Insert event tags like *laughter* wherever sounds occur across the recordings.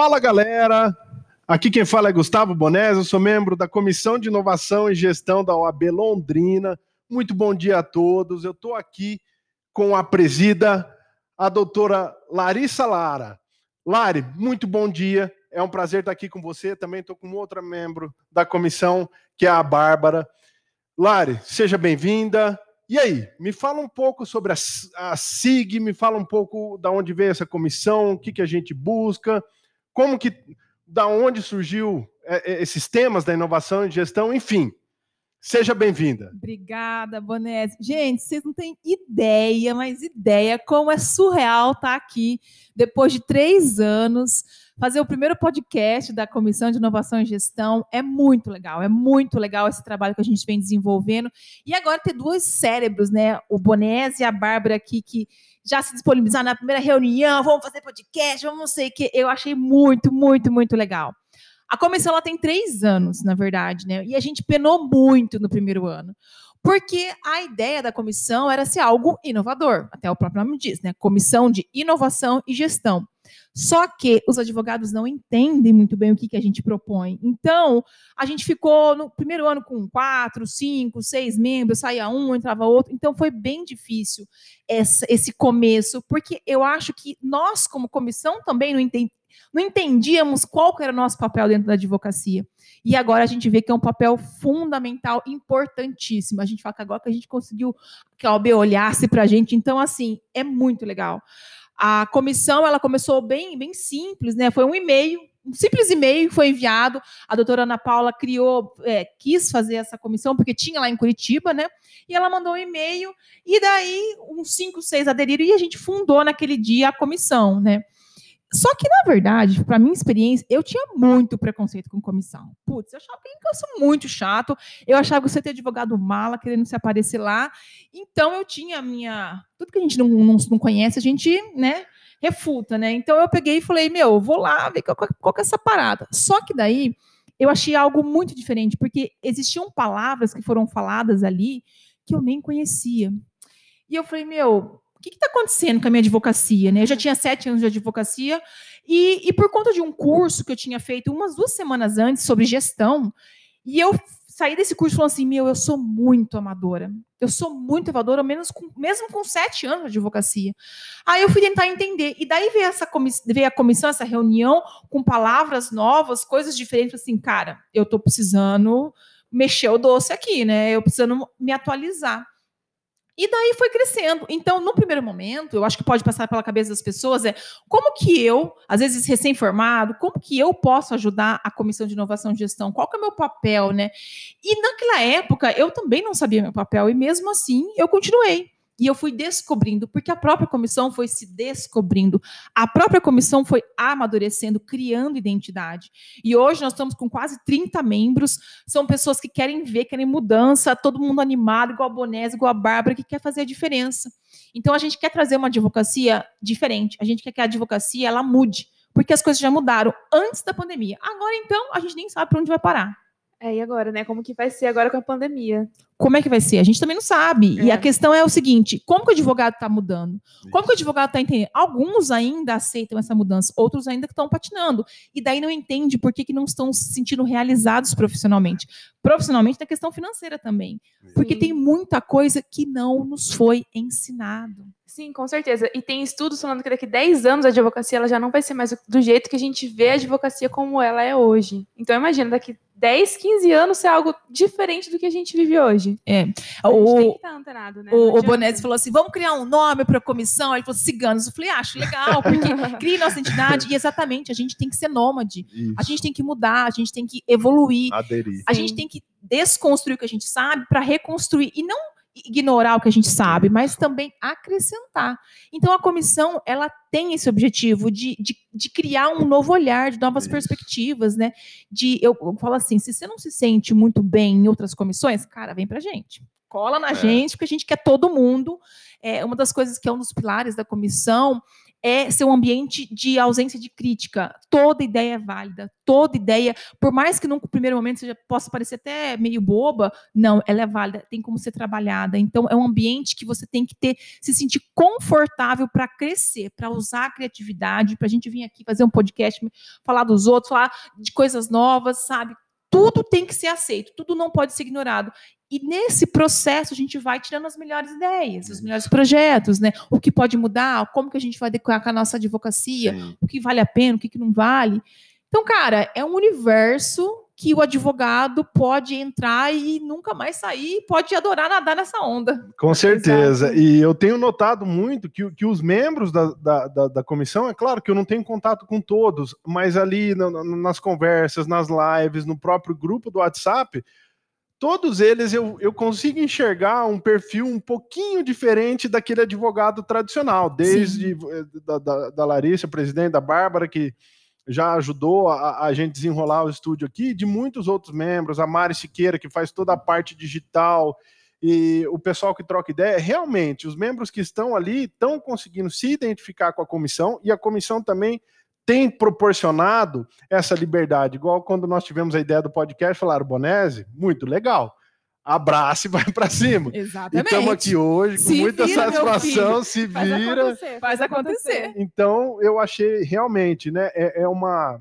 Fala galera, aqui quem fala é Gustavo Bonés, eu sou membro da Comissão de Inovação e Gestão da OAB Londrina. Muito bom dia a todos. Eu estou aqui com a presida, a doutora Larissa Lara. Lari, muito bom dia. É um prazer estar aqui com você. Também estou com outra membro da comissão, que é a Bárbara. Lari, seja bem-vinda. E aí, me fala um pouco sobre a, SIG, me fala um pouco da onde veio essa comissão, o que, que a gente busca, como que, da onde surgiu é, é, esses temas da inovação e gestão, enfim. Seja bem-vinda. Obrigada, Bonés. Gente, vocês não têm ideia, mas ideia como é surreal estar aqui depois de três anos fazer o primeiro podcast da Comissão de Inovação e Gestão é muito legal, é muito legal esse trabalho que a gente vem desenvolvendo. E agora ter dois cérebros, né? O Bonés e a Bárbara aqui, que já se disponibilizaram na primeira reunião, vamos fazer podcast, vamos não sei o que. Eu achei muito, muito, muito legal. A comissão ela tem três anos, na verdade, né? E a gente penou muito no primeiro ano. Porque a ideia da comissão era ser algo inovador, até o próprio nome diz, né? Comissão de Inovação e Gestão. Só que os advogados não entendem muito bem o que, que a gente propõe. Então, a gente ficou no primeiro ano com quatro, cinco, seis membros, saía um, entrava outro. Então, foi bem difícil essa, esse começo, porque eu acho que nós, como comissão, também não, não entendíamos qual era o nosso papel dentro da advocacia. E agora a gente vê que é um papel fundamental, importantíssimo. A gente fala que agora que a gente conseguiu que a OB olhasse para a gente. Então, assim, é muito legal. A comissão ela começou bem, bem simples, né? Foi um e-mail, um simples e-mail foi enviado. A doutora Ana Paula criou, é, quis fazer essa comissão, porque tinha lá em Curitiba, né? E ela mandou um e-mail, e daí uns cinco, seis aderiram, e a gente fundou naquele dia a comissão, né? Só que, na verdade, para minha experiência, eu tinha muito preconceito com comissão. Putz, eu achava que eu sou muito chato. Eu achava que você ter advogado mala, querendo se aparecer lá. Então, eu tinha a minha. Tudo que a gente não, não, não conhece, a gente, né, refuta, né? Então, eu peguei e falei, meu, vou lá ver qual, qual é essa parada. Só que daí, eu achei algo muito diferente, porque existiam palavras que foram faladas ali que eu nem conhecia. E eu falei, meu, o que está acontecendo com a minha advocacia? Né? Eu já tinha sete anos de advocacia e, e, por conta de um curso que eu tinha feito umas duas semanas antes sobre gestão, e eu saí desse curso falando assim, meu, eu sou muito amadora. Eu sou muito amadora, menos com, mesmo com sete anos de advocacia. Aí eu fui tentar entender. E daí veio, essa veio a comissão, essa reunião, com palavras novas, coisas diferentes. Assim, cara, eu estou precisando mexer o doce aqui, né? Eu precisando me atualizar. E daí foi crescendo. Então, no primeiro momento, eu acho que pode passar pela cabeça das pessoas é como que eu, às vezes recém-formado, como que eu posso ajudar a comissão de inovação e gestão? Qual que é o meu papel, né? E naquela época eu também não sabia meu papel e mesmo assim eu continuei. E eu fui descobrindo, porque a própria comissão foi se descobrindo, a própria comissão foi amadurecendo, criando identidade. E hoje nós estamos com quase 30 membros, são pessoas que querem ver, querem mudança, todo mundo animado, igual a Bonés, igual a Bárbara, que quer fazer a diferença. Então a gente quer trazer uma advocacia diferente, a gente quer que a advocacia ela mude, porque as coisas já mudaram antes da pandemia. Agora então a gente nem sabe para onde vai parar. É, e agora, né? Como que vai ser agora com a pandemia? Como é que vai ser? A gente também não sabe. É. E a questão é o seguinte: como que o advogado está mudando? Como que o advogado está entendendo? Alguns ainda aceitam essa mudança, outros ainda estão patinando. E daí não entende por que, que não estão se sentindo realizados profissionalmente. Profissionalmente na questão financeira também. Porque tem muita coisa que não nos foi ensinado. Sim, com certeza. E tem estudos falando que daqui a 10 anos a advocacia ela já não vai ser mais do jeito que a gente vê a advocacia como ela é hoje. Então imagina, daqui 10, 15 anos ser algo diferente do que a gente vive hoje. É. O, antenado, né? o, o Bonese falou assim: vamos criar um nome para a comissão. Ele falou ciganos. Eu falei, acho legal, porque *laughs* cria nossa entidade. E exatamente, a gente tem que ser nômade. Isso. A gente tem que mudar, a gente tem que evoluir. Aderir. A gente tem que desconstruir o que a gente sabe para reconstruir. E não ignorar o que a gente sabe, mas também acrescentar. Então a comissão ela tem esse objetivo de, de, de criar um novo olhar, de novas Isso. perspectivas, né? De eu, eu, falo assim, se você não se sente muito bem em outras comissões, cara, vem pra gente. Cola na é. gente, porque a gente quer todo mundo. É, uma das coisas que é um dos pilares da comissão é ser um ambiente de ausência de crítica. Toda ideia é válida, toda ideia, por mais que num primeiro momento seja, possa parecer até meio boba, não, ela é válida, tem como ser trabalhada. Então, é um ambiente que você tem que ter, se sentir confortável para crescer, para usar a criatividade, para a gente vir aqui fazer um podcast, falar dos outros, falar de coisas novas, sabe? Tudo tem que ser aceito, tudo não pode ser ignorado. E nesse processo a gente vai tirando as melhores ideias, os melhores projetos, né? O que pode mudar, como que a gente vai adequar com a nossa advocacia, Sim. o que vale a pena, o que, que não vale. Então, cara, é um universo que o advogado pode entrar e nunca mais sair, pode adorar nadar nessa onda. Com certeza. Exato. E eu tenho notado muito que, que os membros da, da, da, da, comissão, é claro que eu não tenho contato com todos, mas ali na, nas conversas, nas lives, no próprio grupo do WhatsApp, todos eles eu, eu consigo enxergar um perfil um pouquinho diferente daquele advogado tradicional, desde eh, da, da, da, Larissa, presidente, da Bárbara, que já ajudou a, a, gente desenrolar o estúdio aqui, de muitos outros membros, a Mari Siqueira, que faz toda a parte digital, e o pessoal que troca ideia, realmente, os membros que estão ali estão conseguindo se identificar com a comissão, e a comissão também tem proporcionado essa liberdade, igual quando nós tivemos a ideia do podcast, falaram, Bonese, muito legal. Abraço e *laughs* vai para cima. Exatamente. Estamos aqui hoje com se muita vira, satisfação, se vira. Faz acontecer, faz acontecer. Então, eu achei realmente, né? É, é, uma,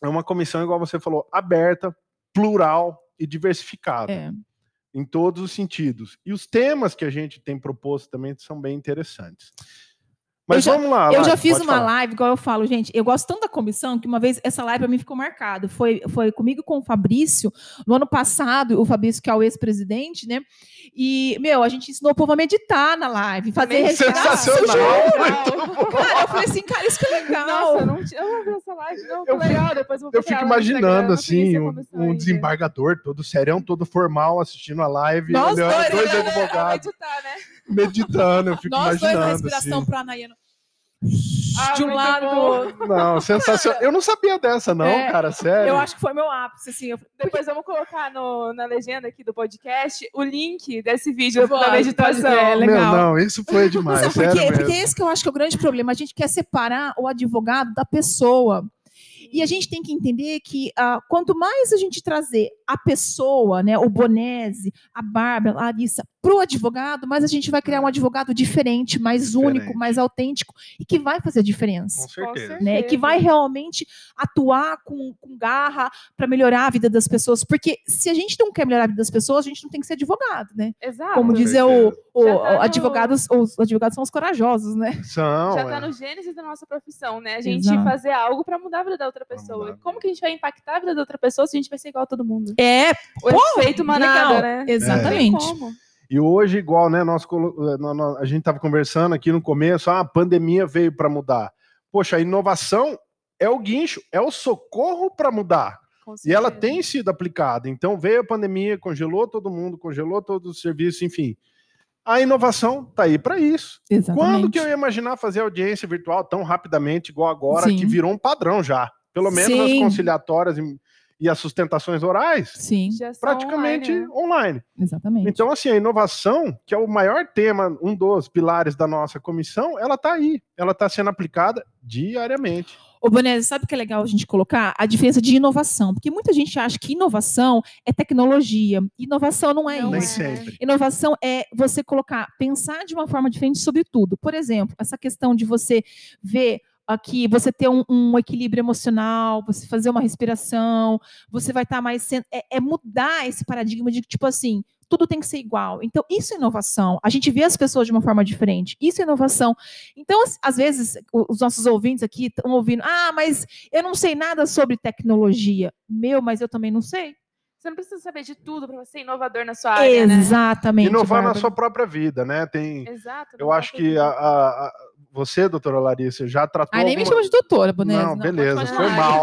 é uma comissão, igual você falou, aberta, plural e diversificada. É. Em todos os sentidos. E os temas que a gente tem proposto também são bem interessantes. Mas eu vamos lá. Eu já fiz uma falar. live, igual eu falo, gente, eu gosto tanto da comissão que uma vez essa live para mim ficou marcada. Foi, foi comigo com o Fabrício, no ano passado, o Fabrício, que é o ex-presidente, né? E, meu, a gente ensinou o povo a meditar na live, fazer respiração. Cara, eu falei assim, cara, isso que é legal. Nossa, eu não eu vou ver essa live, não, eu, legal, depois eu, eu fico imaginando, assim, um, um desembargador todo serão, todo formal, assistindo a live, Nós dois, dois né? advogados. Meditar, né? Meditando, eu fico Nós imaginando. Nós dois, a respiração assim. pranayana. Ah, de um lado do outro. Não, sensacional. Eu não sabia dessa, não, é, cara, sério. Eu acho que foi meu ápice, assim. Eu... Depois vamos colocar no, na legenda aqui do podcast o link desse vídeo da meditação. É, legal. Meu, não, isso foi demais. Não, porque, porque esse que eu acho que é o grande problema. A gente quer separar o advogado da pessoa. E a gente tem que entender que uh, quanto mais a gente trazer a pessoa, né, o Bonese, a Bárbara, a Larissa, para o advogado, mais a gente vai criar um advogado diferente, mais diferente. único, mais autêntico e que vai fazer diferença. Com certeza. Né, que vai realmente atuar com, com garra para melhorar a vida das pessoas. Porque se a gente não quer melhorar a vida das pessoas, a gente não tem que ser advogado, né? Exato. Como dizia o, o, tá no... advogados, os advogados são os corajosos, né? São. Já está é. no gênesis da nossa profissão, né? A gente Exato. fazer algo para mudar a vida da outra pessoa. Como que a gente vai impactar a vida da outra pessoa se a gente vai ser igual a todo mundo? É, o pô, efeito manada, né? Exatamente. É. E hoje, igual, né? Nós, a gente estava conversando aqui no começo, ah, a pandemia veio para mudar. Poxa, a inovação é o guincho, é o socorro para mudar. E ela tem sido aplicada. Então veio a pandemia, congelou todo mundo, congelou todos os serviços, enfim. A inovação está aí para isso. Exatamente. Quando que eu ia imaginar fazer audiência virtual tão rapidamente, igual agora, Sim. que virou um padrão já? Pelo menos Sim. as conciliatórias e as sustentações orais, Sim. praticamente online, né? online. Exatamente. Então, assim, a inovação, que é o maior tema, um dos pilares da nossa comissão, ela está aí, ela está sendo aplicada diariamente. Ô, Bonese, sabe o que é legal a gente colocar? A diferença de inovação. Porque muita gente acha que inovação é tecnologia. Inovação não é não isso. Nem sempre. Inovação é você colocar, pensar de uma forma diferente sobre tudo. Por exemplo, essa questão de você ver aqui você ter um, um, equilíbrio emocional, você fazer uma respiração, você vai estar tá mais. É, é, mudar esse paradigma de tipo assim, tudo tem que ser igual. Então, isso é inovação. A gente vê as pessoas de uma forma diferente. Isso é inovação. Então, às vezes, os nossos ouvintes aqui estão ouvindo, ah, mas eu não sei nada sobre tecnologia. Meu, mas eu também não sei. Você não precisa saber de tudo para ser inovador na sua área. Né? Exatamente. Né? Inovar Bárbara. na sua própria vida, né? Tem. Exato. Eu acho que a, a, você, doutora Larissa, já tratou. Ah, nem alguma... me chama de doutora, Bonesa. Não, não, beleza, foi mal.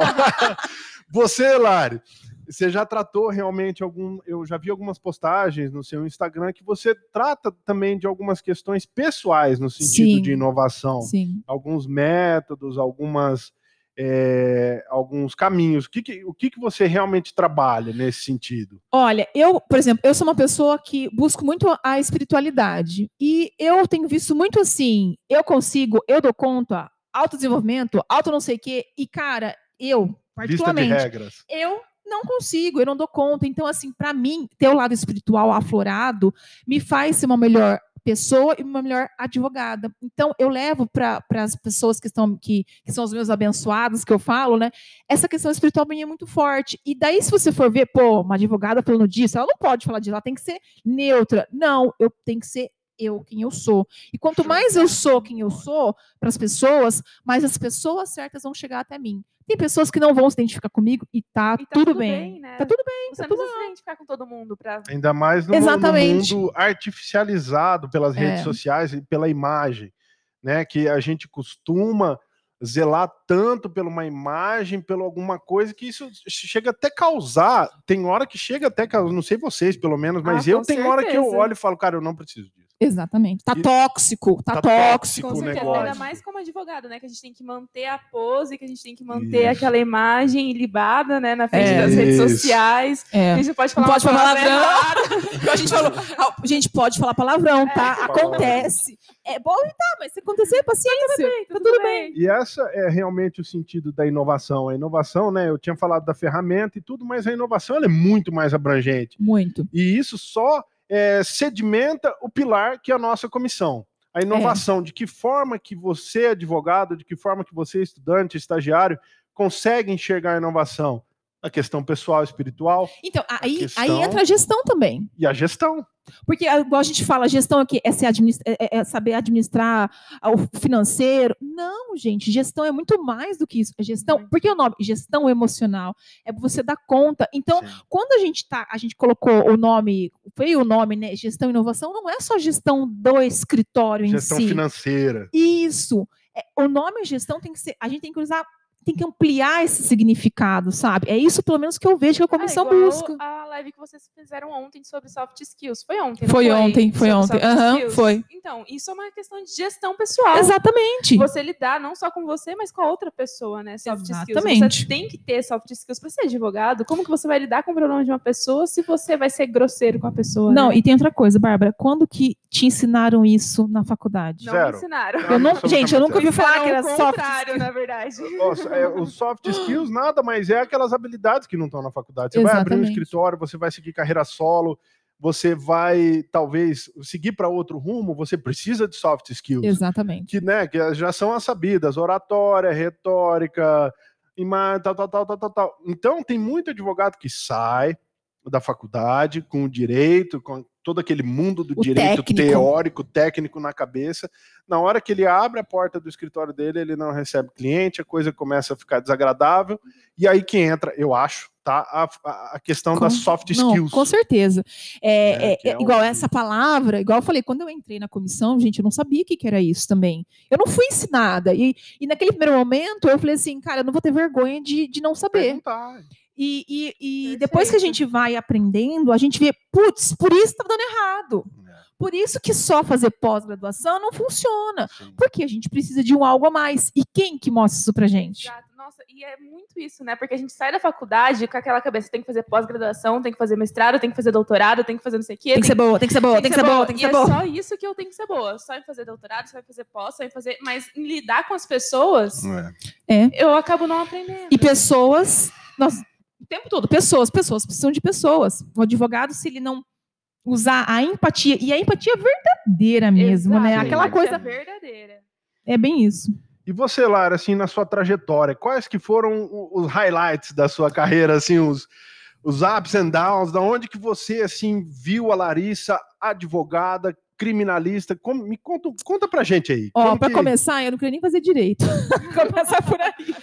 *laughs* você, Lari, você já tratou realmente algum. Eu já vi algumas postagens no seu Instagram que você trata também de algumas questões pessoais no sentido sim, de inovação. Sim. Alguns métodos, algumas é, alguns caminhos. O, que, que o que, que você realmente trabalha nesse sentido? Olha, eu, por exemplo, eu sou uma pessoa que busco muito a espiritualidade. E eu tenho visto muito assim: eu consigo, eu dou conta, autodesenvolvimento, auto não sei o quê. E, cara, eu, Lista de particularmente, regras. eu não consigo, eu não dou conta. Então, assim, para mim, ter o lado espiritual aflorado me faz ser uma melhor pessoa e uma melhor advogada. Então, eu levo para as pessoas que estão que, que são os meus abençoados, que eu falo, né? Essa questão espiritual minha é muito forte. E daí, se você for ver, pô, uma advogada falando disso, ela não pode falar disso, ela tem que ser neutra. Não, eu tenho que ser eu quem eu sou. E quanto mais eu sou quem eu sou para as pessoas, mais as pessoas certas vão chegar até mim. Tem pessoas que não vão se identificar comigo e tá, E tá tudo, tudo bem. bem, né? Tá tudo bem. Você tá não tudo precisa se identificar com todo mundo pra. Ainda mais no, no Exatamente. mundo artificializado pelas redes É. sociais e pela imagem, né? Que a gente costuma zelar tanto por uma imagem, pela alguma coisa que isso chega até causar. Tem hora que chega até causar, não sei vocês, pelo menos, mas Ah, eu com tem hora que eu certeza. olho e falo, cara, eu não preciso disso. Exatamente. Tá E- tóxico, tá, tá tóxico. tóxico Com certeza, negócio. ainda mais como advogado, né? Que a gente tem que manter a pose, que a gente tem que manter Isso. aquela imagem libada, né? Na frente É. das redes Isso. sociais. É. A gente não pode Não falar pode falar palavra palavrão. Igual a gente falou, a gente pode falar palavrão, tá? Pode. Acontece. É bom evitar, mas se acontecer, paciência. Bem, Tá tudo bem. E essa é realmente o sentido da inovação. A inovação, né? Eu tinha falado da ferramenta e tudo, mas a inovação ela é muito mais abrangente. Muito. E isso só é, sedimenta o pilar que é a nossa comissão. A inovação, de que forma que você, advogado, de que forma que você, estudante, estagiário, consegue enxergar a inovação? A questão pessoal, espiritual Então, aí, questão- aí entra a gestão também. e a gestão. Porque, ah, igual a gente fala, gestão aqui é, administ- é- é- é saber administrar o financeiro. Não, gente, gestão é muito mais do que isso. É gestão, porque o nome, gestão emocional, é você dar conta. Então, Sim. quando a gente tá, a gente colocou o nome, veio o nome, né? Gestão e inovação, não é só gestão do escritório Gestão em si. financeira. Isso. O nome gestão tem que ser, a gente tem que usar, tem que ampliar esse significado, sabe? É isso, pelo menos, que eu vejo que a comissão É, igual busca. A live que vocês fizeram ontem sobre soft skills. Foi ontem, não Foi ontem, foi Sobre ontem. Aham, skills? foi. Então, isso é uma questão de gestão pessoal. Exatamente. Você lidar não só com você, mas com a outra pessoa, né? Soft skills. Exatamente. Você tem que ter soft skills para ser advogado. Como que você vai lidar com o problema de uma pessoa se você vai ser grosseiro com a pessoa? Não, né? e tem outra coisa, Bárbara. Quando que te ensinaram isso na faculdade? não Zero. me ensinaram. Eu não, gente, eu nunca ouvi falar que era o soft contrário, na verdade. Nossa, é, o soft skills nada mais é aquelas habilidades que não estão na faculdade. Você vai abrir um Exatamente. escritório, você vai seguir carreira solo, você vai talvez seguir para outro rumo, você precisa de soft skills. Exatamente. que, né, que já são as sabidas, oratória, retórica, imagem, tal, tal, tal, tal, tal, tal. Então, tem muito advogado que sai da faculdade com direito, com todo aquele mundo do O direito técnico. teórico, técnico na cabeça. Na hora que ele abre a porta do escritório dele, ele não recebe cliente, a coisa começa a ficar desagradável, e aí que entra, eu acho, tá, a, a- questão Com- das soft Não, skills. com certeza. É, é, que é é igual um- essa palavra, igual eu falei, quando eu entrei na comissão, gente, eu não sabia o que, que era isso também. Eu não fui ensinada. E, e naquele primeiro momento, eu falei assim, cara, eu não vou ter vergonha de, de não saber. Perguntar. E, e- e depois que a gente vai aprendendo, a gente vê, putz, por isso tá dando errado. Por isso que só fazer pós-graduação não funciona. Sim. Porque a gente precisa de um algo a mais. E quem que mostra isso pra gente? Exato. Nossa, e é muito isso, né? Porque a gente sai da faculdade com aquela cabeça, tem que fazer pós-graduação, tem que fazer mestrado, tem que fazer doutorado, tem que fazer não sei o quê. Tem que ser boa, tem que ser boa, tem que ser boa, tem que E ser é boa. só isso que eu tenho que ser boa. Só em fazer doutorado, só em fazer pós, só em fazer. Mas em lidar com as pessoas, É. eu acabo não aprendendo. E pessoas, nós, o tempo todo, pessoas, pessoas precisam de pessoas. O advogado, se ele não usar a empatia, e a empatia verdadeira mesmo, né? Exato, Aquela empatia coisa, verdadeira. é bem isso. E você, Lara, assim, na sua trajetória, quais que foram os highlights da sua carreira, assim, os, os ups and downs, da onde que você, assim, viu a Larissa, advogada, criminalista? Como, me conta, conta pra gente aí. Ó, para que- começar, eu não queria nem fazer direito. *laughs* Começar por aí.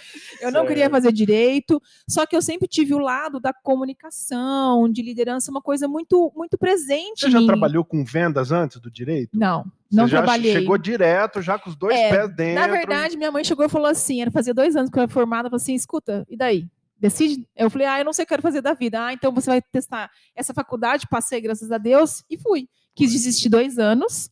Eu não queria fazer direito, só que eu sempre tive o lado da comunicação, de liderança, uma coisa muito muito presente Você já mim. trabalhou com vendas antes do direito? Não, não você já trabalhei. chegou direto, já com os dois É, pés dentro. Na verdade, minha mãe chegou e falou assim: era fazia dois anos que eu era formada, falou assim: escuta, e daí? Decide? Eu falei, ah, eu não sei o que eu quero fazer da vida. Ah, então você vai testar essa faculdade, passei, graças a Deus, e fui. Quis desistir dois anos.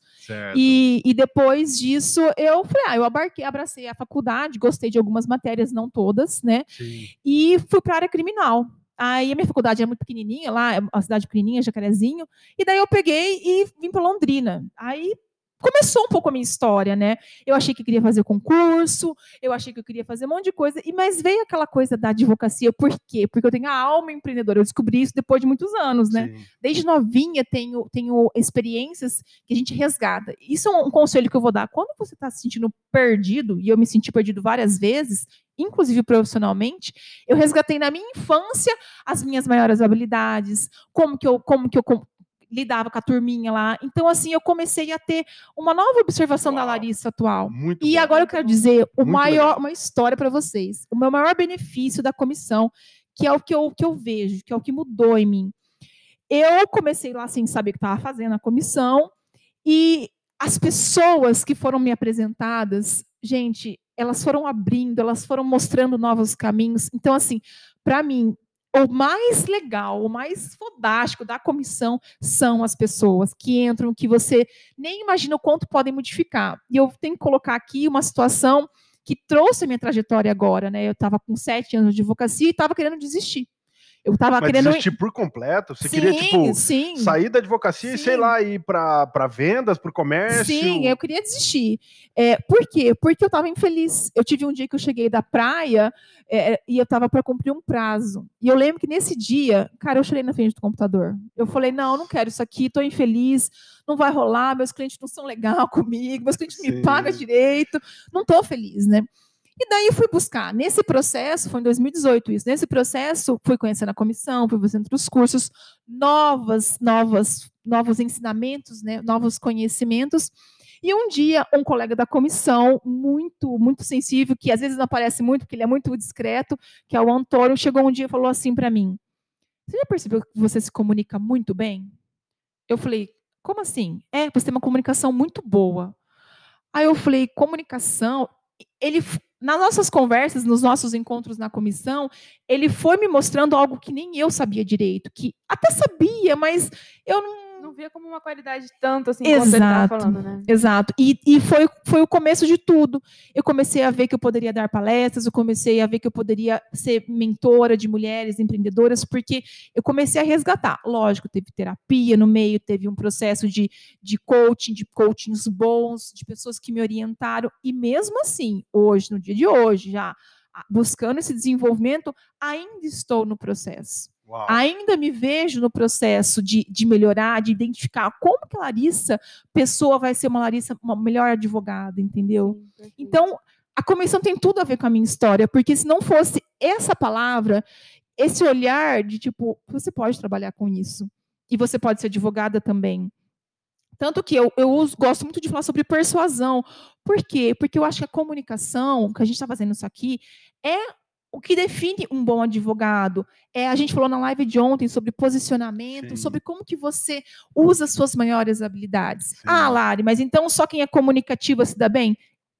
E, e depois disso, eu falei, ah, eu abarquei, abracei a faculdade, gostei de algumas matérias, não todas, né? Sim. E fui para a área criminal. Aí a minha faculdade era muito pequenininha, lá, é uma cidade pequenininha, Jacarezinho. E daí eu peguei e vim para Londrina. Aí começou um pouco a minha história, né? Eu achei que eu queria fazer concurso, eu achei que eu queria fazer um monte de coisa, e mas veio aquela coisa da advocacia. Por quê? Porque eu tenho a alma empreendedora. Eu descobri isso depois de muitos anos, né? Sim. Desde novinha tenho, tenho experiências que a gente resgata. Isso é um, um conselho que eu vou dar. Quando você está se sentindo perdido, e eu me senti perdido várias vezes, inclusive profissionalmente, eu resgatei na minha infância as minhas maiores habilidades, como que eu, como que eu lidava com a turminha lá. Então, assim, eu comecei a ter uma nova observação da Uau. Larissa atual. Muito E bom. agora eu quero dizer o maior, legal. uma história para vocês. O meu maior benefício da comissão, que é o que eu, que eu vejo, que é o que mudou em mim. Eu comecei lá sem saber o que estava fazendo a comissão, e as pessoas que foram me apresentadas, gente, elas foram abrindo, elas foram mostrando novos caminhos. Então, assim, para mim, o mais legal, o mais fodástico da comissão são as pessoas que entram, que você nem imagina o quanto podem modificar. E eu tenho que colocar aqui uma situação que trouxe a minha trajetória agora, né? Eu estava com sete anos de advocacia e estava querendo desistir. Eu estava Mas querendo. desistir por completo? Você sim, queria, tipo, sim. sair da advocacia e, sei Sim. lá, ir para vendas, para o comércio? Sim, eu queria desistir. É, por quê? Porque eu estava infeliz. Eu tive um dia que eu cheguei da praia é, e eu estava para cumprir um prazo. E eu lembro que nesse dia, cara, eu chorei na frente do computador. Eu falei: não, eu não quero isso aqui, estou infeliz, não vai rolar, meus clientes não são legal *laughs* comigo, meus clientes Sim. me pagam direito, não estou feliz, né? E daí fui buscar. Nesse processo, foi em 2018 isso. Nesse processo, fui conhecendo a comissão, fui fazendo outros cursos, novas, novas, novos ensinamentos, né, novos conhecimentos. E um dia, um colega da comissão, muito, muito sensível, que às vezes não aparece muito, porque ele é muito discreto, que é o Antônio, chegou um dia e falou assim para mim: Você já percebeu que você se comunica muito bem? Eu falei: Como assim? É, você tem uma comunicação muito boa. Aí eu falei: Comunicação. Ele, nas nossas conversas, nos nossos encontros na comissão, ele foi me mostrando algo que nem eu sabia direito, que até sabia, mas eu não via como uma qualidade tanto assim, como você estava Exato. falando, né? Exato. E, e foi, foi o começo de tudo. Eu comecei a ver que eu poderia dar palestras, eu comecei a ver que eu poderia ser mentora de mulheres empreendedoras, porque eu comecei a resgatar. Lógico, teve terapia no meio, teve um processo de, de coaching, de coachings bons, de pessoas que me orientaram. E mesmo assim, hoje, no dia de hoje, já buscando esse desenvolvimento, ainda estou no processo Uau. ainda me vejo no processo de, de melhorar, de identificar como que a Larissa, pessoa, vai ser uma Larissa, uma melhor advogada, entendeu? Sim. Então, a comissão tem tudo a ver com a minha história, porque se não fosse essa palavra, esse olhar de tipo, você pode trabalhar com isso, e você pode ser advogada também. Tanto que eu, eu uso- gosto muito de falar sobre persuasão. Por quê? Porque eu acho que a comunicação, que a gente está fazendo isso aqui, é o que define um bom advogado. É, a gente falou na live de ontem sobre posicionamento, Sim. sobre como que você usa as suas maiores habilidades. Sim. Ah, Lari, mas então só quem é comunicativa se dá bem?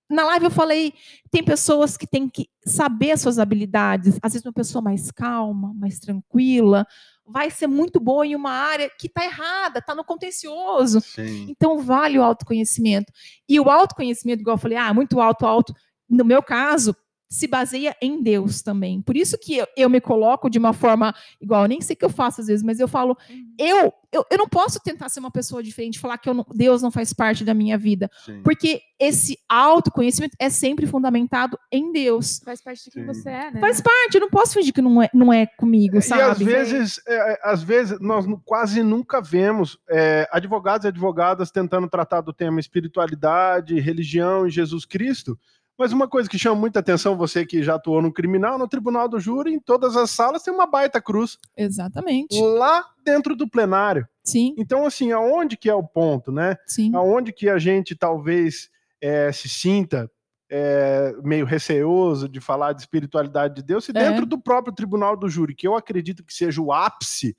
Na live eu falei, tem pessoas que têm que saber as suas habilidades. Às vezes uma pessoa mais calma, mais tranquila, vai ser muito boa em uma área que está errada, está no contencioso. Sim. Então, vale o autoconhecimento. E o autoconhecimento, igual eu falei, ah, muito alto, alto. No meu caso, se baseia em Deus também. Por isso que eu, eu me coloco de uma forma igual, eu nem sei o que eu faço às vezes, mas eu falo, Uhum. eu, eu, eu não posso tentar ser uma pessoa diferente, falar que eu não- Deus não faz parte da minha vida. Sim. Porque esse autoconhecimento é sempre fundamentado em Deus. Faz parte de quem Sim. você é, né? Faz parte, eu não posso fingir que não é, não é comigo, E sabe? às vezes, é, às vezes nós quase nunca vemos é, advogados e advogadas tentando tratar do tema espiritualidade, religião e Jesus Cristo. Mas uma coisa que chama muita atenção, você que já atuou no criminal, no tribunal do júri, em todas as salas tem uma baita cruz Exatamente. lá dentro do plenário. Sim, Então, assim, aonde que é o ponto, né? sim. Aonde que a gente talvez é, se sinta é, meio receoso de falar de espiritualidade de Deus, se É. dentro do próprio tribunal do júri, que eu acredito que seja o ápice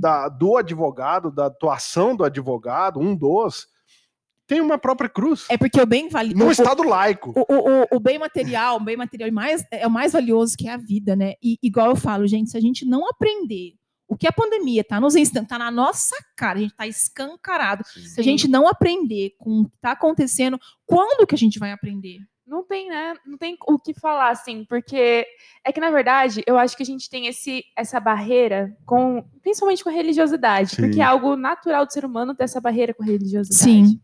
da- do advogado, da atuação do advogado, um dos, tem uma própria cruz. É porque o bem vale. no o- Estado laico. O, o, o- o bem material, o bem material mais, é o mais valioso que é a vida, né? E igual eu falo, gente, se a gente não aprender o que a pandemia tá nos ensinando, tá na nossa cara, a gente tá escancarado. Se a gente não aprender com o que tá acontecendo, quando que a gente vai aprender? Não tem, né? Não tem o que falar, assim, porque é que, na verdade, eu acho que a gente tem esse, essa barreira com, principalmente com a religiosidade, Sim. porque é algo natural do ser humano ter essa barreira com a religiosidade. Sim.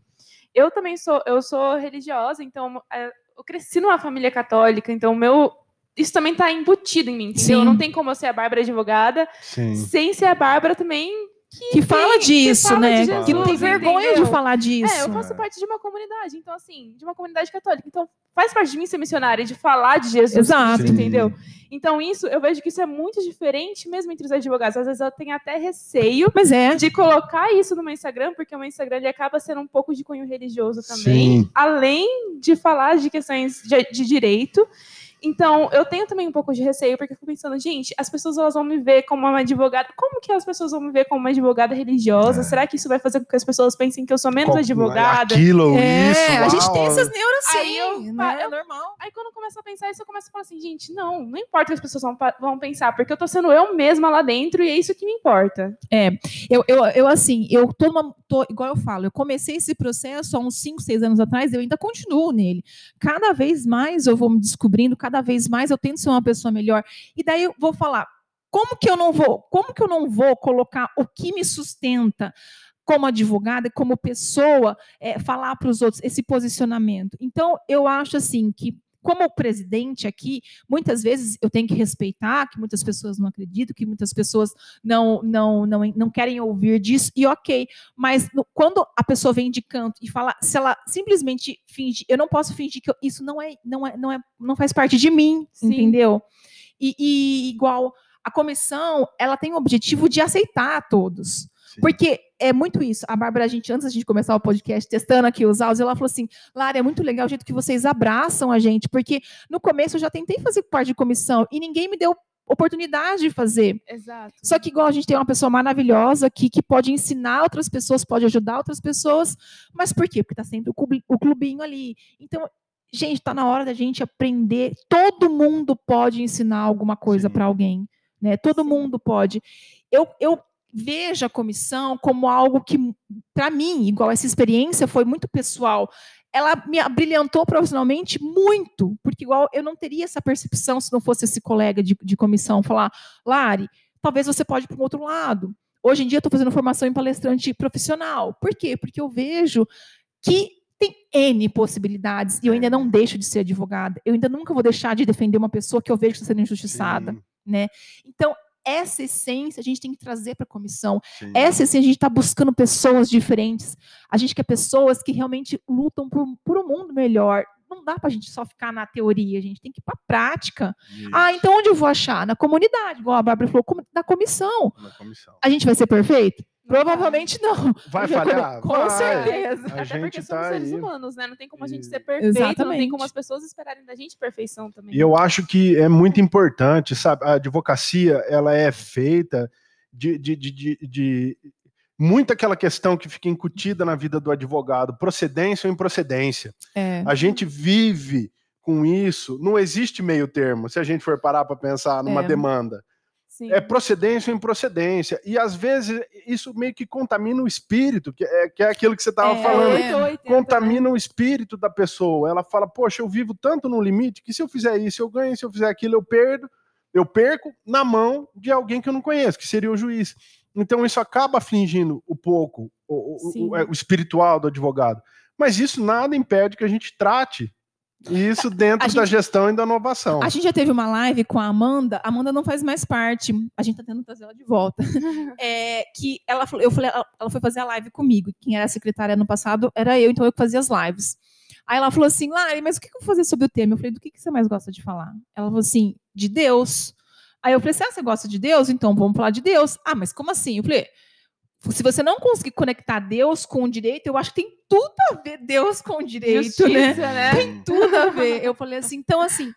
Eu também sou, eu sou religiosa, então é, eu cresci numa família católica, então meu isso também está embutido em mim, entendeu? Sim. Não tem como eu ser a Bárbara advogada Sim. sem ser a Bárbara também Que fala tem- disso, fala né? de que não tem Jesus, vergonha entendeu? de falar disso. É, eu faço parte de uma comunidade, então assim, de uma comunidade católica. Então, faz parte de mim ser missionária, de falar de Jesus, Exato. Cristo, entendeu? Então, isso, eu vejo que isso é muito diferente mesmo entre os advogados. Às vezes eu tenho até receio Mas é. de colocar isso no meu Instagram, porque o meu Instagram ele acaba sendo um pouco de cunho religioso também, Sim. além de falar de questões de, de direito. Então, eu tenho também um pouco de receio, porque eu fico pensando, gente, as pessoas elas vão me ver como uma advogada. Como que as pessoas vão me ver como uma advogada religiosa? É. Será que isso vai fazer com que as pessoas pensem que eu sou menos Qual- advogada? Aquilo, É, isso. a gente uau. tem essas neuras Aí eu- né? É normal. Aí quando eu começo a pensar isso, eu começo a falar assim, gente, não, não importa o que as pessoas vão, vão pensar, porque eu tô sendo eu mesma lá dentro e é isso que me importa. Eu, eu, eu assim, eu tô, numa, tô, igual eu falo, eu comecei esse processo há uns 5, 6 anos atrás, eu ainda continuo nele. Cada vez mais eu vou me descobrindo, cada vez mais eu tento ser uma pessoa melhor. E daí eu vou falar, como que eu não vou, como que eu não vou colocar o que me sustenta como advogada como pessoa, é, falar para os outros esse posicionamento. Então, eu acho assim que como presidente aqui, muitas vezes eu tenho que respeitar que muitas pessoas não acreditam, que muitas pessoas não não não, não querem ouvir disso e ok, mas no- quando a pessoa vem de canto e fala, se ela simplesmente finge, eu não posso fingir que eu- isso não é não é não é não faz parte de mim, Sim. entendeu? E, e igual a comissão, ela tem o objetivo de aceitar a todos. Sim. Porque é muito isso. A Bárbara, a gente, antes da gente começar o podcast, testando aqui os áudios, ela falou assim: Lara, é muito legal o jeito que vocês abraçam a gente, porque no começo eu já tentei fazer parte de comissão e ninguém me deu oportunidade de fazer. Exato. Só que, igual a gente tem uma pessoa maravilhosa aqui que pode ensinar outras pessoas, pode ajudar outras pessoas, mas por quê? Porque está sempre o clubi- o clubinho ali. Então, gente, está na hora da gente aprender. Todo mundo pode ensinar alguma coisa para alguém. Né? Todo Sim. mundo pode. Eu, eu vejo a comissão como algo que, para mim, igual essa experiência foi muito pessoal. Ela me abrilhantou profissionalmente muito, porque igual eu não teria essa percepção se não fosse esse colega de, de comissão falar, Lari, talvez você pode ir para um outro lado. Hoje em dia eu estou fazendo formação em palestrante profissional. Por quê? Porque eu vejo que tem N possibilidades e eu ainda não deixo de ser advogada. Eu ainda nunca vou deixar de defender uma pessoa que eu vejo que está sendo injustiçada. Sim, Então, essa essência a gente tem que trazer para a comissão. sim. Essa essência a gente está buscando pessoas diferentes. A gente quer pessoas que realmente lutam por, por um mundo melhor. Não dá para a gente só ficar na teoria, a gente tem que ir para a prática. Isso, Ah, então onde eu vou achar? Na comunidade, igual a Bárbara falou, na comissão. na comissão. A gente vai ser perfeito? Não Provavelmente não. Vai falhar? Com Vai. certeza. A Até gente porque somos tá seres aí. humanos, né? Não tem como a gente ser perfeito, não Exatamente. tem como as pessoas esperarem da gente perfeição também. E eu acho que é muito importante, sabe? A advocacia, ela é feita de, de, de, de, de- muito aquela questão que fica incutida na vida do advogado, procedência ou improcedência. É. A gente vive com isso, não existe meio termo, se a gente for parar para pensar numa É. demanda. Sim. É procedência ou improcedência. E às vezes isso meio que contamina o espírito, que é, que é aquilo que você estava É, falando. 880, né? Contamina o espírito da pessoa. Ela fala, poxa, eu vivo tanto no limite que se eu fizer isso, eu ganho, se eu fizer aquilo, eu perdo. Eu perco na mão de alguém que eu não conheço, que seria o juiz. Então isso acaba afligindo um pouco o, o- o- é, o espiritual do advogado. Mas isso nada impede que a gente trate isso dentro A da gente- gestão e da inovação. A gente já teve uma live com a Amanda. A Amanda não faz mais parte. A gente tá tentando trazer ela de volta. *laughs* É, que ela falou, eu falei, ela, foi fazer a live comigo. Quem era a secretária ano passado era eu, então eu que fazia as lives. Aí ela falou assim, Lari, mas o que eu vou fazer sobre o tema? Eu falei, do que, que você mais gosta de falar? Ela falou assim, de Deus. Aí eu falei ah, você gosta de Deus? Então vamos falar de Deus. Ah, mas como assim? Eu falei, se você não conseguir conectar Deus com o direito, eu acho que tem tudo a ver Deus com o direito, né? Justiça, né? Hum, tudo a ver. Eu falei assim, então assim,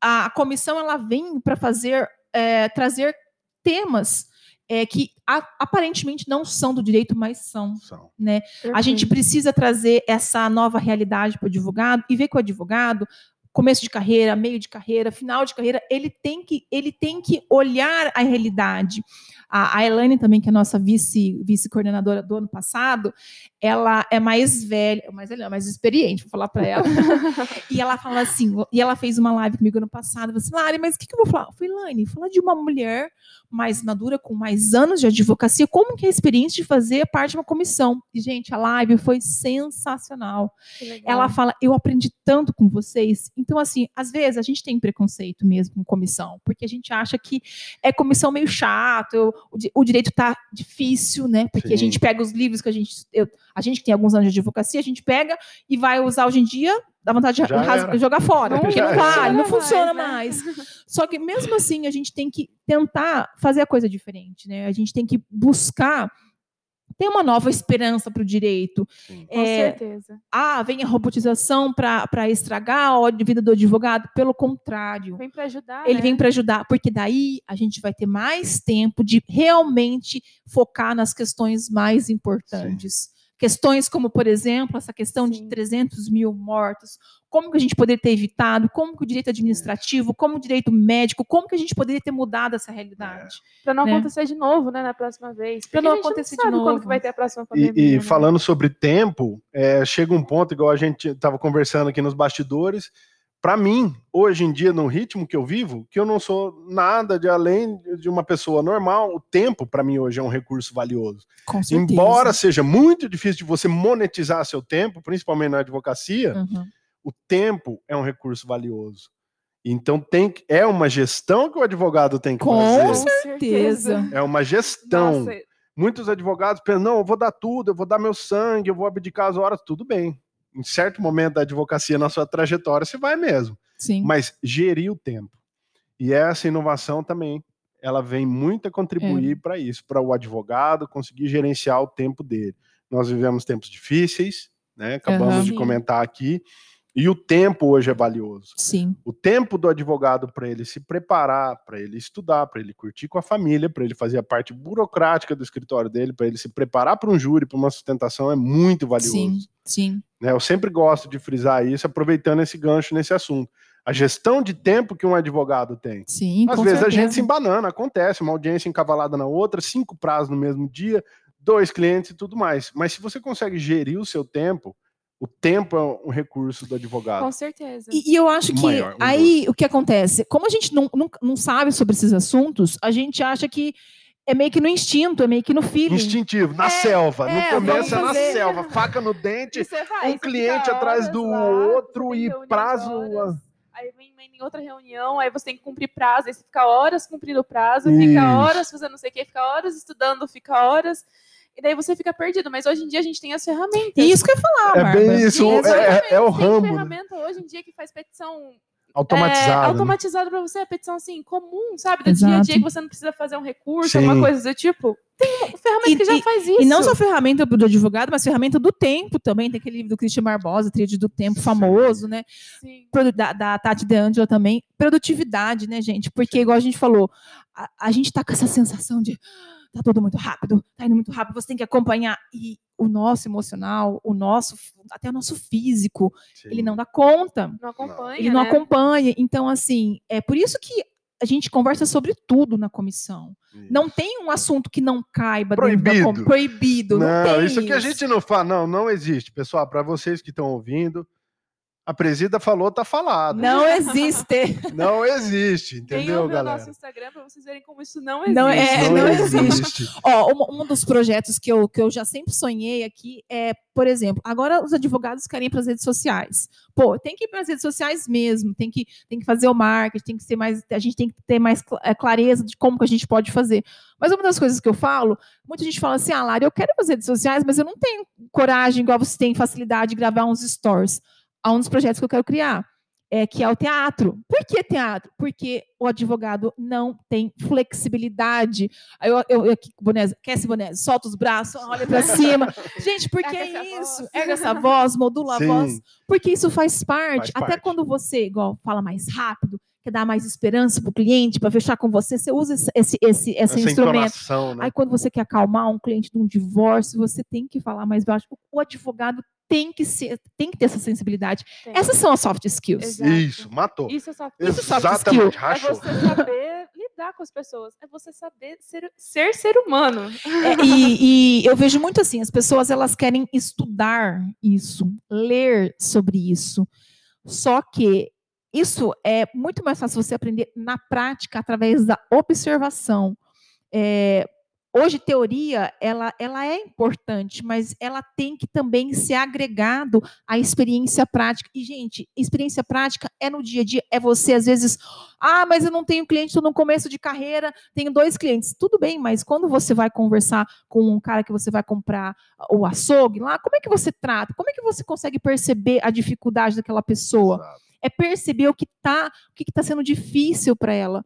a comissão ela vem para fazer é, trazer temas é, que a- aparentemente não são do direito, mas são. são. A gente precisa trazer essa nova realidade para o advogado e ver que o advogado, começo de carreira, meio de carreira, final de carreira, ele tem que, ele tem que olhar a realidade. A, a Elaine também, que é nossa vice, vice-coordenadora do ano passado, ela é mais velha, mais velha, mais experiente, vou falar para ela. *laughs* e ela fala assim, e ela fez uma live comigo ano passado, eu falei assim, Lari, mas o que, que eu vou falar? Eu falei, Elaine, fala de uma mulher mais madura, com mais anos de advocacia, como que é a experiência de fazer parte de uma comissão? E, gente, a live foi sensacional. Ela fala, eu aprendi tanto com vocês. Então, assim, às vezes a gente tem preconceito mesmo com comissão, porque a gente acha que é comissão meio chato, o, o direito tá difícil, né? Porque Sim. a gente pega os livros que a gente. Eu, a gente que tem alguns anos de advocacia, a gente pega e vai usar hoje em dia, dá vontade de jogar fora, porque não vale, não funciona mais. Né? mais. Só que mesmo assim, a gente tem que tentar fazer a coisa diferente, né? A gente tem que buscar tem uma nova esperança para o direito. Sim, é, com certeza. Ah, vem a robotização para estragar a vida do advogado? Pelo contrário. Vem para ajudar. Ele né? vem para ajudar, porque daí a gente vai ter mais tempo de realmente focar nas questões mais importantes. Sim. Questões como, por exemplo, essa questão Sim. de 300 mil mortos, como que a gente poderia ter evitado, como que o direito administrativo, como o direito médico, como que a gente poderia ter mudado essa realidade. É. Para não né? acontecer de novo, né, na próxima vez. Para não acontecer não de novo. quando que vai ter a próxima pandemia. E, e né? falando sobre tempo, é, chega um ponto, igual a gente estava conversando aqui nos bastidores, para mim, hoje em dia, no ritmo que eu vivo, que eu não sou nada de além de uma pessoa normal, o tempo para mim hoje é um recurso valioso. Com certeza. Embora seja muito difícil de você monetizar seu tempo, principalmente na advocacia, uhum. o tempo é um recurso valioso. Então tem é uma gestão que o advogado tem que Com fazer. Com certeza. É uma gestão. Nossa. Muitos advogados pensam, não, eu vou dar tudo, eu vou dar meu sangue, eu vou abdicar as horas, tudo bem em certo momento da advocacia na sua trajetória, você vai mesmo. Sim. Mas gerir o tempo. E essa inovação também, ela vem muito a contribuir é. para isso, para o advogado conseguir gerenciar o tempo dele. Nós vivemos tempos difíceis, né? Acabamos uhum. de comentar aqui. E o tempo hoje é valioso. Sim. O tempo do advogado para ele se preparar, para ele estudar, para ele curtir com a família, para ele fazer a parte burocrática do escritório dele, para ele se preparar para um júri, para uma sustentação é muito valioso. Sim, sim. Né, eu sempre gosto de frisar isso, aproveitando esse gancho nesse assunto. A gestão de tempo que um advogado tem. Sim, Às vezes certeza. a gente se embanana, acontece, uma audiência encavalada na outra, cinco prazos no mesmo dia, dois clientes e tudo mais. Mas se você consegue gerir o seu tempo, o tempo é um recurso do advogado. Com certeza. E, e eu acho que maior, aí o que acontece? Como a gente não, não, não sabe sobre esses assuntos, a gente acha que é meio que no instinto, é meio que no feeling. Instintivo, na é, selva. É, no começo é na selva, faca no dente, um cliente atrás do lá, outro e prazo. Aí vem, vem em outra reunião, aí você tem que cumprir prazo, aí você fica horas cumprindo prazo, Isso. fica horas fazendo não sei o que, fica horas estudando, fica horas e daí você fica perdido. Mas hoje em dia a gente tem as ferramentas. Isso que eu ia falar, É bem isso, é, é, é, o ramo. Tem né? ferramenta hoje em dia que faz petição automatizada. É, automatizado né? para você, a petição assim, comum, sabe? Do Exato. dia a dia que você não precisa fazer um recurso, Sim. alguma coisa do tipo. Tem ferramenta e, que já e, faz isso. E não só ferramenta do advogado, mas ferramenta do tempo também. Tem aquele livro do Christian Barbosa, Tríade do Tempo, famoso, né? Sim. Da, da Tati De Angela também. Produtividade, né, gente? Porque, igual a gente falou, a, a gente tá com essa sensação de tá tudo muito rápido, tá indo muito rápido, você tem que acompanhar. E o nosso emocional, o nosso, até o nosso físico, Sim. ele não dá conta. Não acompanha. Ele não né? acompanha. Então, assim, é por isso que a gente conversa sobre tudo na comissão. Isso. Não tem um assunto que não caiba proibido. dentro da proibido. Não, não isso que a gente não fala, não, não existe. Pessoal, para vocês que estão ouvindo, a presida falou, tá falado. Não existe. *laughs* Não existe, entendeu, Quem galera? o nosso Instagram para vocês verem como isso não existe. Não, é, não, não existe. existe. Ó, um, um, dos projetos que eu, que eu já sempre sonhei aqui é, por exemplo, agora os advogados querem ir para as redes sociais. Pô, tem que ir para as redes sociais mesmo, tem que, tem que fazer o marketing, tem que ser mais, a gente tem que ter mais é, clareza de como que a gente pode fazer. Mas uma das coisas que eu falo, muita gente fala assim, ah, Lara, eu quero fazer redes sociais, mas eu não tenho coragem, igual você tem facilidade de gravar uns stories a um dos projetos que eu quero criar, é, que é o teatro. Por que teatro? Porque o advogado não tem flexibilidade. Aí eu, eu, eu Bonese, quer esse Bonese? Solta os braços, olha para *laughs* cima. Gente, por que é isso? Erga essa voz, modula Sim. a voz. Porque isso faz parte. Faz Até parte. quando você, igual, fala mais rápido, quer dar mais esperança para o cliente, para fechar com você, você usa esse, esse, esse, esse instrumento. Né? Aí quando você quer acalmar um cliente de um divórcio, você tem que falar mais baixo. O advogado tem que ser, tem que ter essa sensibilidade. Tem. Essas são as soft skills. Exato. Isso, matou. Isso é soft, isso é soft skill. Rachou. É você saber lidar com as pessoas, é você saber ser ser, ser humano. É, e, e eu vejo muito assim, as pessoas elas querem estudar isso, ler sobre isso. Só que isso é muito mais fácil você aprender na prática, através da observação. É, hoje, teoria, ela, ela é importante, mas ela tem que também ser agregado à experiência prática. E, gente, experiência prática é no dia a dia, é você, às vezes, ah, mas eu não tenho cliente, estou no começo de carreira, tenho dois clientes. Tudo bem, mas quando você vai conversar com um cara que você vai comprar o açougue lá, como é que você trata? Como é que você consegue perceber a dificuldade daquela pessoa? Exato é perceber o que está o que está sendo difícil para ela.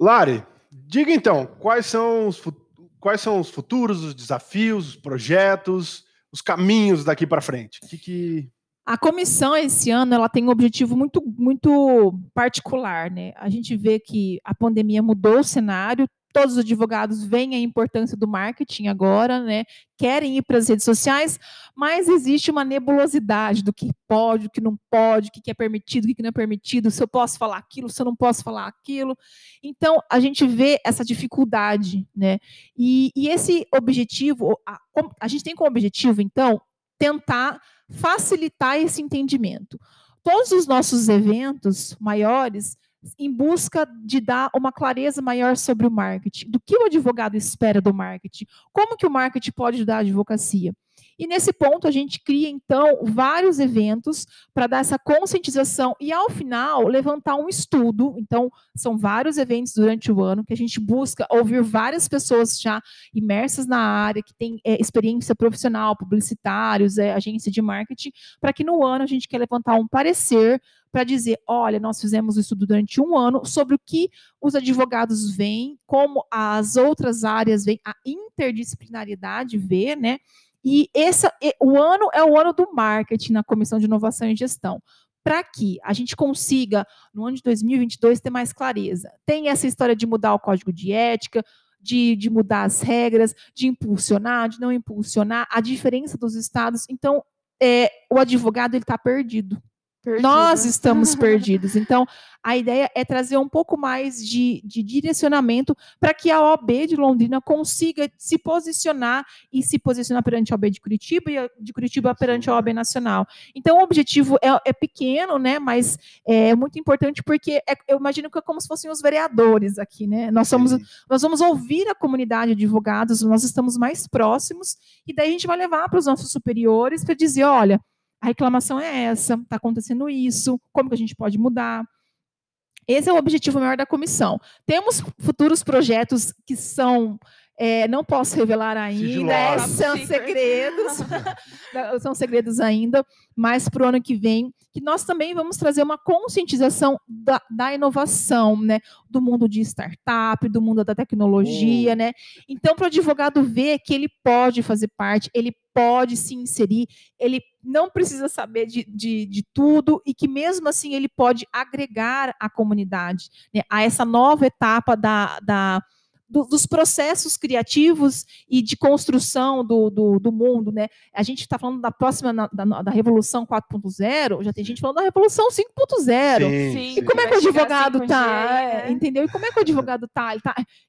Lari, diga então, quais são os, quais são os futuros, os desafios, os projetos, os caminhos daqui para frente? Que, que... A comissão esse ano ela tem um objetivo muito muito particular, né? A gente vê que a pandemia mudou o cenário, todos os advogados veem a importância do marketing agora, né? Querem ir para as redes sociais, mas existe uma nebulosidade do que pode, do que não pode, o que é permitido, o que não é permitido, se eu posso falar aquilo, se eu não posso falar aquilo. Então, a gente vê essa dificuldade, né? E, e esse objetivo, a, a gente tem como objetivo, então, tentar facilitar esse entendimento. Todos os nossos eventos maiores em busca de dar uma clareza maior sobre o marketing, do que o advogado espera do marketing, como que o marketing pode ajudar a advocacia. E nesse ponto a gente cria então vários eventos para dar essa conscientização e ao final levantar um estudo. Então são vários eventos durante o ano que a gente busca ouvir várias pessoas já imersas na área que têm é, experiência profissional, publicitários, é, agência de marketing, para que no ano a gente quer levantar um parecer para dizer, olha, nós fizemos o estudo durante um ano sobre o que os advogados veem, como as outras áreas veem, a interdisciplinaridade vê, né? E esse, o ano é o ano do marketing na Comissão de Inovação e Gestão. Para que a gente consiga, no ano de 2022, ter mais clareza. Tem essa história de mudar o código de ética, de, de mudar as regras, de impulsionar, de não impulsionar, a diferença dos estados. Então, é, o advogado ele está perdido. Perdido. Nós estamos *laughs* perdidos. Então, a ideia é trazer um pouco mais de, de direcionamento para que a OAB de Londrina consiga se posicionar e se posicionar perante a OAB de Curitiba e de Curitiba perante a OAB Nacional. Então, o objetivo é, é pequeno, né, mas é muito importante porque é, eu imagino que é como se fossem os vereadores aqui, né? Nós, somos, nós vamos ouvir a comunidade de advogados, nós estamos mais próximos, e daí a gente vai levar para os nossos superiores para dizer: olha a reclamação é essa, está acontecendo isso, como que a gente pode mudar? Esse é o objetivo maior da comissão. Temos futuros projetos que são é, não posso revelar ainda, é, são segredos, *laughs* são segredos ainda, mas para o ano que vem, que nós também vamos trazer uma conscientização da, da inovação, né? Do mundo de startup, do mundo da tecnologia, oh. né? Então, para o advogado ver que ele pode fazer parte, ele pode se inserir, ele não precisa saber de, de, de, tudo e que mesmo assim ele pode agregar a comunidade né, a essa nova etapa da, da do, dos processos criativos e de construção do, do, do mundo, né? A gente está falando da próxima, na, da, da, Revolução 4.0, já tem gente falando da Revolução 5.0. E como é que o advogado está? É. Entendeu? E como é que o advogado está? Ele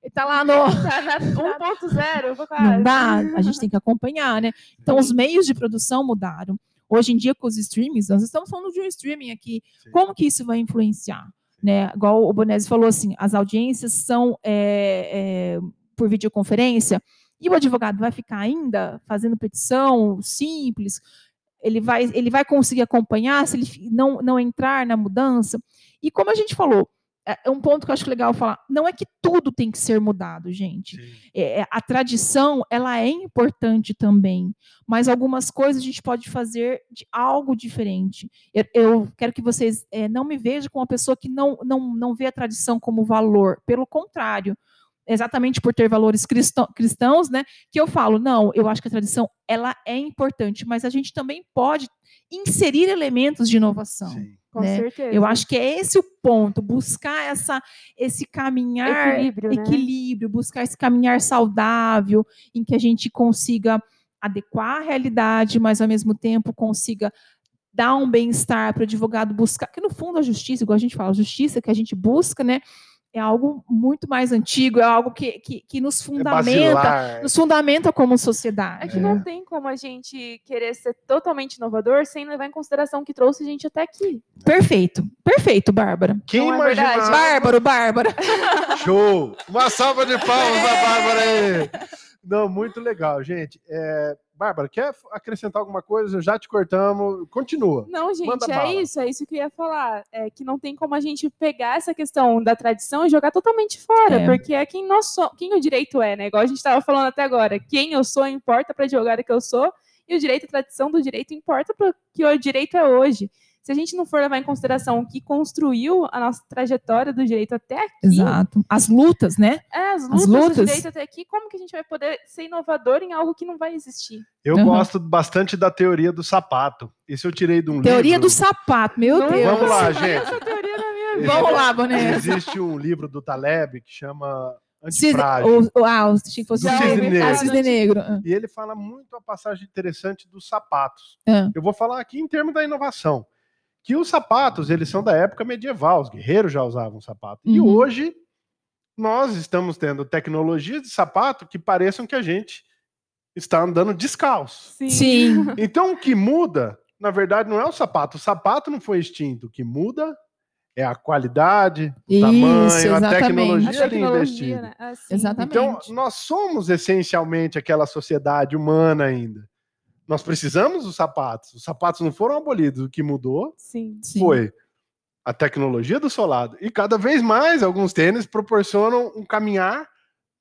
está tá lá no... 1.0. Tá Não dá, a gente tem que acompanhar, né? Então, os meios de produção mudaram. Hoje em dia, com os streamings, nós estamos falando de um streaming aqui. Sim. Como que isso vai influenciar? Né? Igual o Bonesi falou assim, as audiências são é, é, por videoconferência, e o advogado vai ficar ainda fazendo petição simples, ele vai, ele vai conseguir acompanhar se ele não, não entrar na mudança. E como a gente falou, é, é um ponto que eu acho legal falar. Não é que tudo tem que ser mudado, gente. É, é, a tradição ela é importante também, mas algumas coisas a gente pode fazer de algo diferente. Eu, eu quero que vocês é, não me vejam como uma pessoa que não, não, não vê a tradição como valor. Pelo contrário, exatamente por ter valores cristão, cristãos, né? Que eu falo, não, eu acho que a tradição ela é importante, mas a gente também pode inserir elementos de inovação. Sim. Com né? certeza. Eu acho que é esse o ponto, buscar essa, esse caminhar equilíbrio, equilíbrio né? buscar esse caminhar saudável, em que a gente consiga adequar a realidade, mas ao mesmo tempo consiga dar um bem-estar para o advogado buscar, que no fundo a justiça, igual a gente fala, a justiça que a gente busca, né? É algo muito mais antigo, é algo que, que, que nos É fundamenta, basilar. nos fundamenta como É sociedade. que né? não tem como a gente querer ser totalmente inovador sem levar em consideração o que trouxe a gente até aqui. Perfeito, perfeito, Bárbara. Quem Não é verdade. imaginava? Bárbaro, Bárbara. *laughs* Show! Uma salva de palmas da Bárbara aí! Não, muito legal, gente. É, Bárbara, quer acrescentar alguma coisa? Já te cortamos. Continua. Não, gente, Manda é bala. isso, é isso que eu ia falar. É que não tem como a gente pegar essa questão da tradição e jogar totalmente fora, É. porque é quem nós somos, quem o direito é, né? Igual a gente estava falando até agora. Quem eu sou importa para a advogada que eu sou, e o direito, a tradição do direito importa para que o direito é hoje. Se a gente não for levar em consideração o que construiu a nossa trajetória do direito até aqui, Exato. As lutas, né? é, as lutas, lutas. do direito até aqui, como que a gente vai poder ser inovador em algo que não vai existir? Eu Uhum. gosto bastante da teoria do sapato. Isso eu tirei de um Teoria livro. do sapato, meu Não Deus. Vamos lá, gente. Essa teoria na minha vida. Vamos lá, Boné. Existe um livro do Taleb que chama Antifrágil. o, o, ah, o, fosse Do o cisne negro. Ah, cisne negro. Ah, E ele fala muito a passagem interessante dos sapatos. Ah. Eu vou falar aqui em termos da inovação. Que os sapatos, eles são da época medieval, os guerreiros já usavam sapato. E Uhum. hoje nós estamos tendo tecnologias de sapato que pareçam que a gente está andando descalço. Sim. *laughs* Então o que muda, na verdade, não é o sapato. O sapato não foi extinto. O que muda é a qualidade, o Isso, tamanho, a exatamente. tecnologia, A tecnologia, investida. né? Assim, Exatamente. Então, nós somos essencialmente aquela sociedade humana ainda. Nós precisamos dos sapatos. Os sapatos não foram abolidos. O que mudou Sim. Sim. foi a tecnologia do solado. E cada vez mais alguns tênis proporcionam um caminhar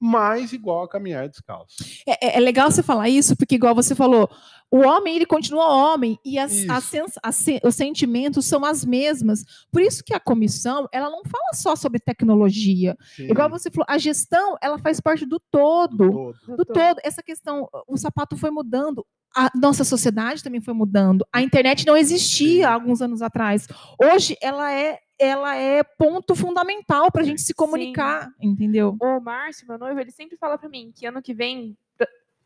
mais igual a caminhar descalço. É, é- é legal você falar isso, porque igual você falou, o homem ele continua homem e as, as sens- as os sentimentos são as mesmas. Por isso que a comissão ela não fala só sobre tecnologia. Sim, Igual você falou, a gestão ela faz parte do do todo. todo. do todo. Essa questão, o sapato foi mudando. A nossa sociedade também foi mudando. A internet não existia Sim. há alguns anos atrás. Hoje ela é, ela é ponto fundamental para a gente se comunicar, entendeu? O Márcio, meu noivo, ele sempre fala pra mim que ano que vem.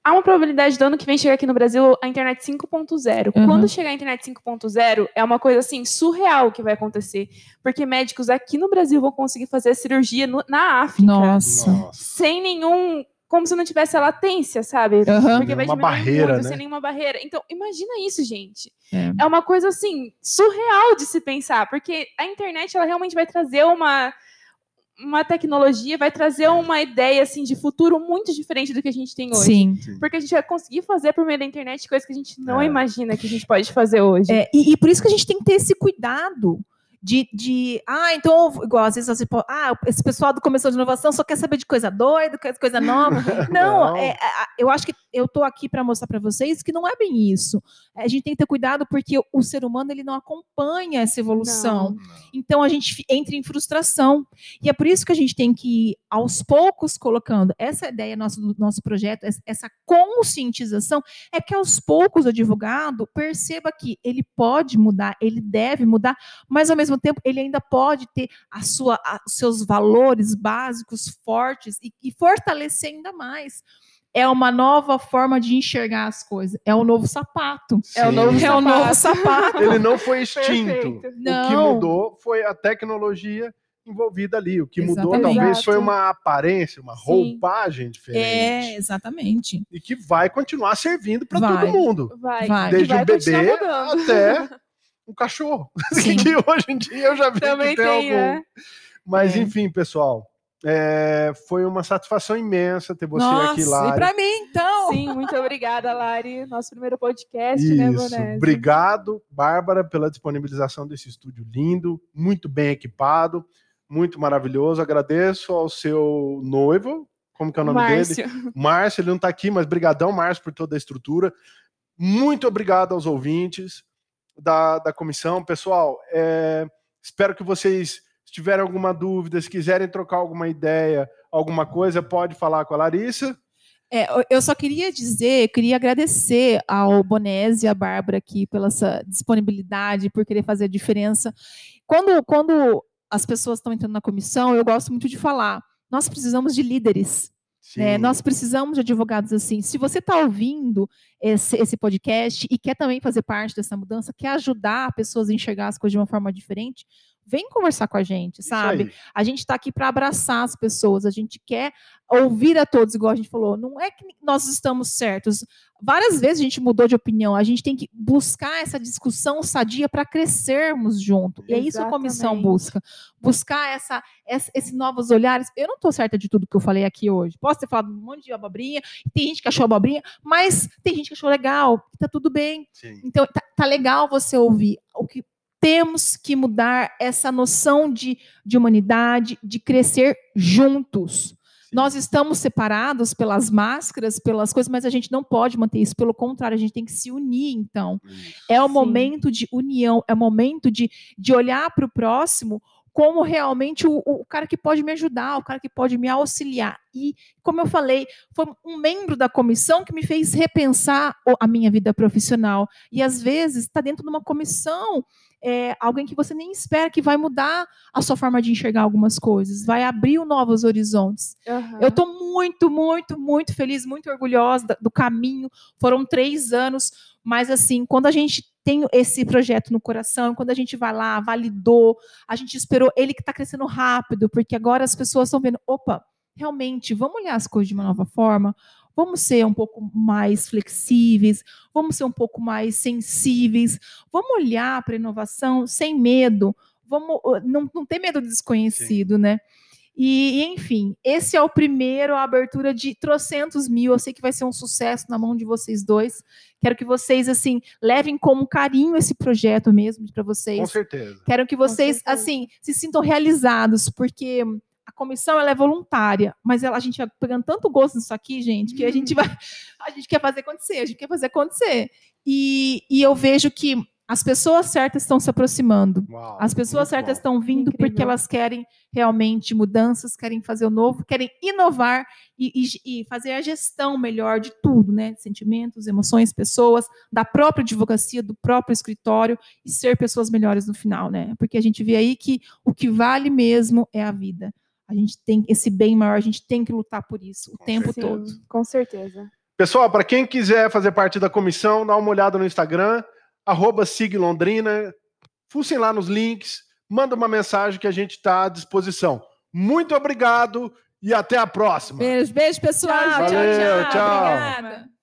Há uma probabilidade do ano que vem chegar aqui no Brasil a internet 5.0. Uhum. Quando chegar a internet 5.0, é uma coisa assim surreal que vai acontecer. Porque médicos aqui no Brasil vão conseguir fazer cirurgia no- na África. Nossa. sem nenhum. Como se não tivesse a latência, sabe? Aham. Porque vai Uma diminuir barreira, muito, né? sem nenhuma barreira. Então, imagina isso, gente. É. É uma coisa assim surreal de se pensar, porque a internet ela realmente vai trazer uma uma tecnologia, vai trazer uma ideia assim de futuro muito diferente do que a gente tem hoje. Sim. Porque a gente vai conseguir fazer por meio da internet coisas que a gente não É. imagina que a gente pode fazer hoje. É, e, e por isso que a gente tem que ter esse cuidado de, de ah, então, igual às vezes pode, ah, esse pessoal do Comissão de Inovação só quer saber de coisa doida, quer coisa nova. *laughs* Não, Não. é, a- eu acho que eu tô aqui para mostrar para vocês que não é bem isso. A gente tem que ter cuidado porque o ser humano ele não acompanha essa evolução. Não. Então a gente entra em frustração. E é por isso que a gente tem que ir aos poucos colocando essa ideia nossa, do nosso projeto, es- essa conscientização, é que aos poucos o advogado perceba que ele pode mudar, ele deve mudar, mas ao mesmo tempo ele ainda pode ter a sua, a- os seus valores básicos fortes e, e fortalecer ainda mais. É uma nova forma de enxergar as coisas. É o novo sapato. É o Sim. novo É o novo *laughs* sapato. Ele não foi extinto. Perfeito. O que Não. mudou foi a tecnologia envolvida ali. O que mudou Exatamente. talvez foi uma aparência, uma Sim. roupagem diferente. É, exatamente. E que vai continuar servindo para todo mundo. Vai. Vai. Desde vai o bebê até *laughs* um cachorro. *laughs* Sim. que hoje em dia eu já vi Também que tem, tem, algum. né? Mas É. enfim, pessoal. é, foi uma satisfação imensa ter você Nossa, aqui, Lara. e para mim, então? Sim, muito obrigada, Lari. Nosso primeiro podcast, né, Isso. Bonésio? Obrigado, Bárbara, pela disponibilização desse estúdio lindo, muito bem equipado, muito maravilhoso. Agradeço ao seu noivo, como que é o nome dele? Márcio. Márcio, ele não está aqui, mas brigadão, Márcio, por toda a estrutura. Muito obrigado aos ouvintes da, da comissão. Pessoal, é, espero que vocês, se tiverem alguma dúvida, se quiserem trocar alguma ideia, alguma coisa, pode falar com a Larissa. É, eu- só queria dizer, queria agradecer ao Bonese e à Bárbara aqui pela essa disponibilidade, por querer fazer a diferença. Quando, quando as pessoas estão entrando na comissão, eu gosto muito de falar, nós precisamos de líderes. É, nós precisamos de advogados assim. Se você está ouvindo esse, esse, podcast e quer também fazer parte dessa mudança, quer ajudar pessoas a enxergar as coisas de uma forma diferente, vem conversar com a gente, sabe? A gente está aqui para abraçar as pessoas, a gente quer ouvir a todos, igual a gente falou. Não é que nós estamos certos. Várias vezes a gente mudou de opinião, a gente tem que buscar essa discussão sadia para crescermos junto. E é isso que a comissão busca. Buscar essa, essa, esses novos olhares. Eu não estou certa de tudo que eu falei aqui hoje. Posso ter falado um monte de abobrinha, tem gente que achou abobrinha, mas tem gente que achou legal, está tudo bem. Sim. Então, tá, tá legal você ouvir. Temos que mudar essa noção de, de humanidade, de crescer juntos. Nós estamos separados pelas máscaras, pelas coisas, mas a gente não pode manter isso. Pelo contrário, a gente tem que se unir, então. É o Sim. momento de união, é o momento de, de olhar para o próximo como realmente o, o, cara que pode me ajudar, o cara que pode me auxiliar. E, como eu falei, foi um membro da comissão que me fez repensar a minha vida profissional. E, às vezes, está dentro de uma comissão é, alguém que você nem espera que vai mudar a sua forma de enxergar algumas coisas, vai abrir novos horizontes. Uhum. Eu estou muito, muito, muito feliz, muito orgulhosa do caminho. Foram três anos, mas assim, quando a gente tem esse projeto no coração, quando a gente vai lá, validou, a gente esperou ele que está crescendo rápido, porque agora as pessoas estão vendo, opa, realmente, vamos olhar as coisas de uma nova forma, Vamos ser um pouco mais flexíveis, vamos ser um pouco mais sensíveis, vamos olhar para a inovação sem medo, vamos não, não ter medo do desconhecido, Sim. né? E, enfim, esse é o primeiro, a abertura de trocentos mil. Eu sei que vai ser um sucesso na mão de vocês dois. Quero que vocês, assim, levem como carinho esse projeto mesmo para vocês. Com certeza. Quero que vocês, assim, se sintam realizados, porque a comissão ela é voluntária, mas ela, a gente vai pegando tanto gosto nisso aqui, gente, que a gente vai, a gente quer fazer acontecer, a gente quer fazer acontecer. E, e eu vejo que as pessoas certas estão se aproximando. Uau, as pessoas certas bom. estão vindo Incrível. porque elas querem realmente mudanças, querem fazer o novo, querem inovar e, e, e, fazer a gestão melhor de tudo, né? Sentimentos, emoções, pessoas, da própria advocacia, do próprio escritório e ser pessoas melhores no final, né? Porque a gente vê aí que o que vale mesmo é a vida. A gente tem esse bem maior, a gente tem que lutar por isso o com tempo certeza. todo. Com certeza. Pessoal, para quem quiser fazer parte da comissão, dá uma olhada no Instagram, arroba Londrina, fussem lá nos links, manda uma mensagem que a gente está à disposição. Muito obrigado e até a próxima. Beijo, beijo, pessoal. Valeu, tchau, tchau. tchau. Obrigada.